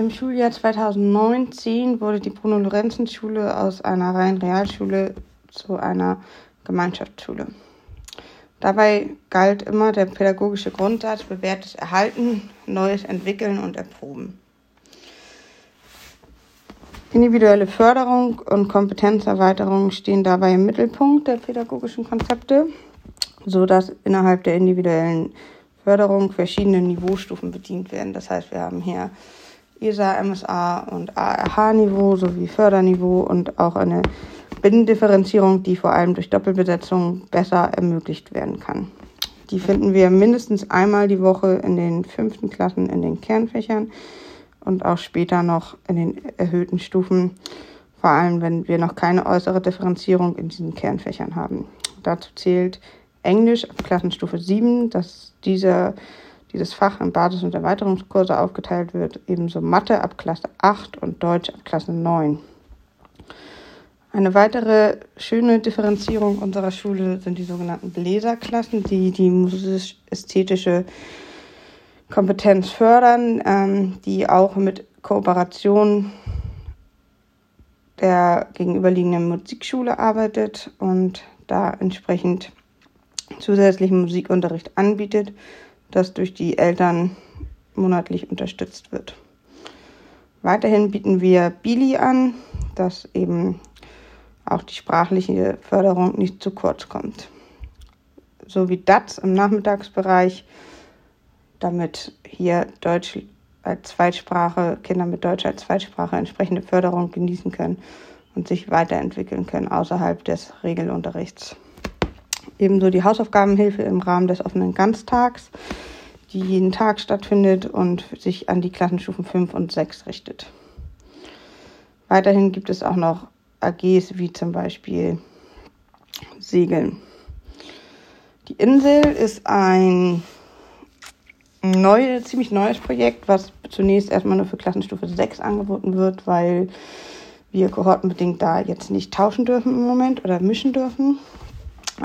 Im Schuljahr 2019 wurde die Bruno-Lorenzen-Schule aus einer reinen Realschule zu einer Gemeinschaftsschule. Dabei galt immer der pädagogische Grundsatz bewährtes Erhalten, Neues entwickeln und erproben. Individuelle Förderung und Kompetenzerweiterung stehen dabei im Mittelpunkt der pädagogischen Konzepte, so dass innerhalb der individuellen Förderung verschiedene Niveaustufen bedient werden. Das heißt, wir haben hier ESA, MSA und ARH-Niveau sowie Förderniveau und auch eine Binnendifferenzierung, die vor allem durch Doppelbesetzung besser ermöglicht werden kann. Die finden wir mindestens einmal die Woche in den fünften Klassen in den Kernfächern und auch später noch in den erhöhten Stufen, vor allem wenn wir noch keine äußere Differenzierung in diesen Kernfächern haben. Dazu zählt Englisch ab Klassenstufe 7, dass dieser, dieses Fach in Basis- und Erweiterungskurse aufgeteilt wird, ebenso Mathe ab Klasse 8 und Deutsch ab Klasse 9. Eine weitere schöne Differenzierung unserer Schule sind die sogenannten Bläserklassen, die die musisch-ästhetische Kompetenz fördern, ähm, die auch mit Kooperation der gegenüberliegenden Musikschule arbeitet und da entsprechend zusätzlichen Musikunterricht anbietet, das durch die Eltern monatlich unterstützt wird. Weiterhin bieten wir Bili an, dass eben auch die sprachliche Förderung nicht zu kurz kommt. Sowie DATS im Nachmittagsbereich, damit hier Deutsch als Zweitsprache, Kinder mit Deutsch als Zweitsprache entsprechende Förderung genießen können und sich weiterentwickeln können außerhalb des Regelunterrichts. Ebenso die Hausaufgabenhilfe im Rahmen des offenen Ganztags, die jeden Tag stattfindet und sich an die Klassenstufen 5 und 6 richtet. Weiterhin gibt es auch noch AGs wie zum Beispiel Segeln. Die Insel ist ein neue, ziemlich neues Projekt, was zunächst erstmal nur für Klassenstufe 6 angeboten wird, weil wir kohortenbedingt da jetzt nicht tauschen dürfen im Moment oder mischen dürfen.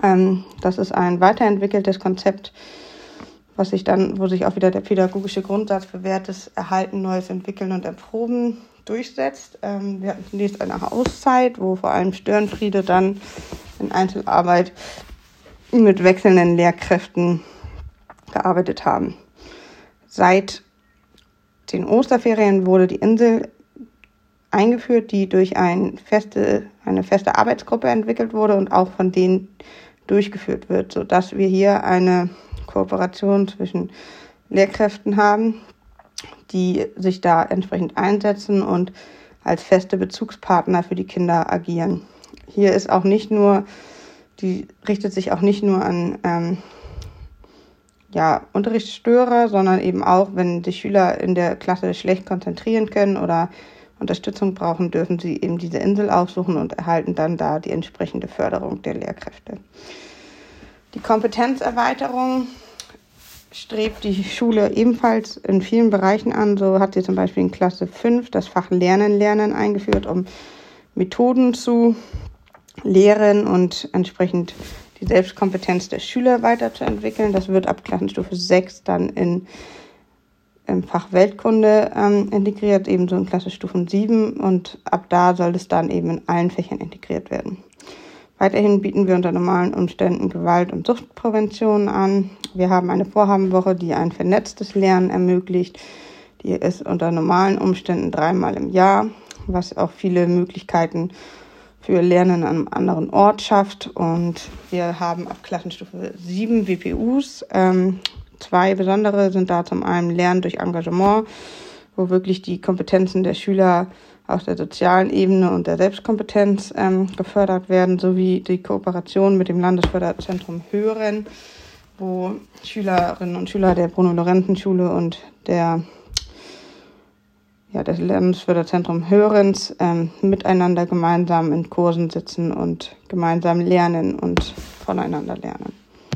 Ähm, das ist ein weiterentwickeltes Konzept, was sich dann, wo sich auch wieder der pädagogische Grundsatz bewährtes Erhalten, Neues entwickeln und erproben durchsetzt. Ähm, wir hatten zunächst eine Auszeit, wo vor allem Störenfriede dann in Einzelarbeit mit wechselnden Lehrkräften gearbeitet haben. Seit den Osterferien wurde die Insel eingeführt, die durch ein feste, eine feste Arbeitsgruppe entwickelt wurde und auch von denen durchgeführt wird, sodass wir hier eine Kooperation zwischen Lehrkräften haben, die sich da entsprechend einsetzen und als feste Bezugspartner für die Kinder agieren. Hier ist auch nicht nur, die richtet sich auch nicht nur an ähm, ja, Unterrichtsstörer, sondern eben auch, wenn die Schüler in der Klasse schlecht konzentrieren können oder Unterstützung brauchen, dürfen sie eben diese Insel aufsuchen und erhalten dann da die entsprechende Förderung der Lehrkräfte. Die Kompetenzerweiterung strebt die Schule ebenfalls in vielen Bereichen an. So hat sie zum Beispiel in Klasse 5 das Fach Lernen Lernen eingeführt, um Methoden zu lehren und entsprechend die Selbstkompetenz der Schüler weiterzuentwickeln. Das wird ab Klassenstufe 6 dann in im Fach Weltkunde ähm, integriert, ebenso in Klassenstufen 7 und ab da soll es dann eben in allen Fächern integriert werden. Weiterhin bieten wir unter normalen Umständen Gewalt- und Suchtprävention an. Wir haben eine Vorhabenwoche, die ein vernetztes Lernen ermöglicht. Die ist unter normalen Umständen dreimal im Jahr, was auch viele Möglichkeiten für Lernen an einem anderen Ort schafft. Und wir haben ab Klassenstufe 7 WPUs. Ähm, zwei besondere sind da zum einen Lernen durch Engagement, wo wirklich die Kompetenzen der Schüler auf der sozialen Ebene und der Selbstkompetenz ähm, gefördert werden, sowie die Kooperation mit dem Landesförderzentrum Hören, wo Schülerinnen und Schüler der Bruno-Lorenzen-Schule und der ja, des Landesförderzentrum Hörens ähm, miteinander gemeinsam in Kursen sitzen und gemeinsam lernen und voneinander lernen.